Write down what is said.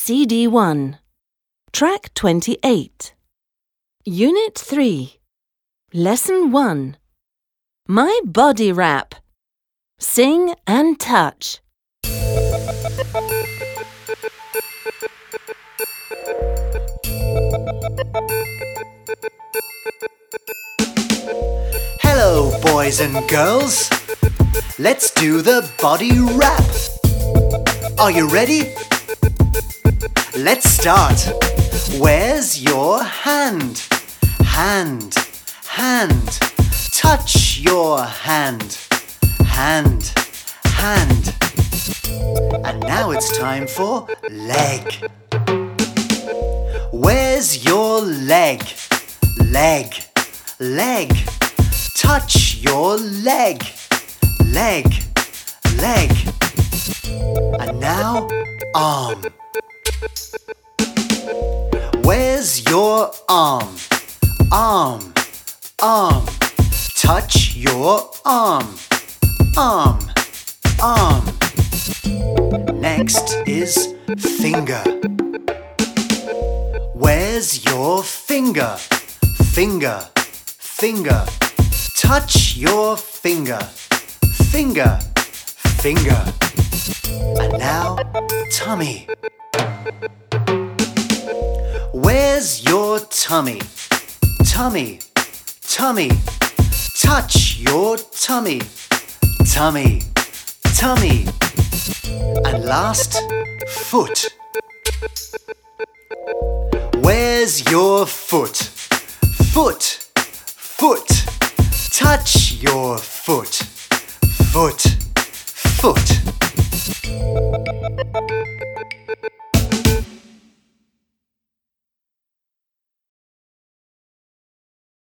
CD 1. Track 28. Unit 3. Lesson 1. My body rap. Sing and touch. Hello, boys and girls. Let's do the body rap. Are you ready? Let's start. Where's your hand? Hand, hand. Touch your hand. Hand, hand. And now it's time for leg. Where's your leg? Leg, leg. Touch your leg. Leg, leg. And now, arm. Where's your arm? Arm, arm. Touch your arm. Arm, arm. Next is finger. Where's your finger? Finger, finger. Touch your finger. Finger, finger. And now, tummy. Where's your tummy? Tummy, tummy. Touch your tummy. Tummy, tummy. And last, foot. Where's your foot? Foot, foot. Touch your foot.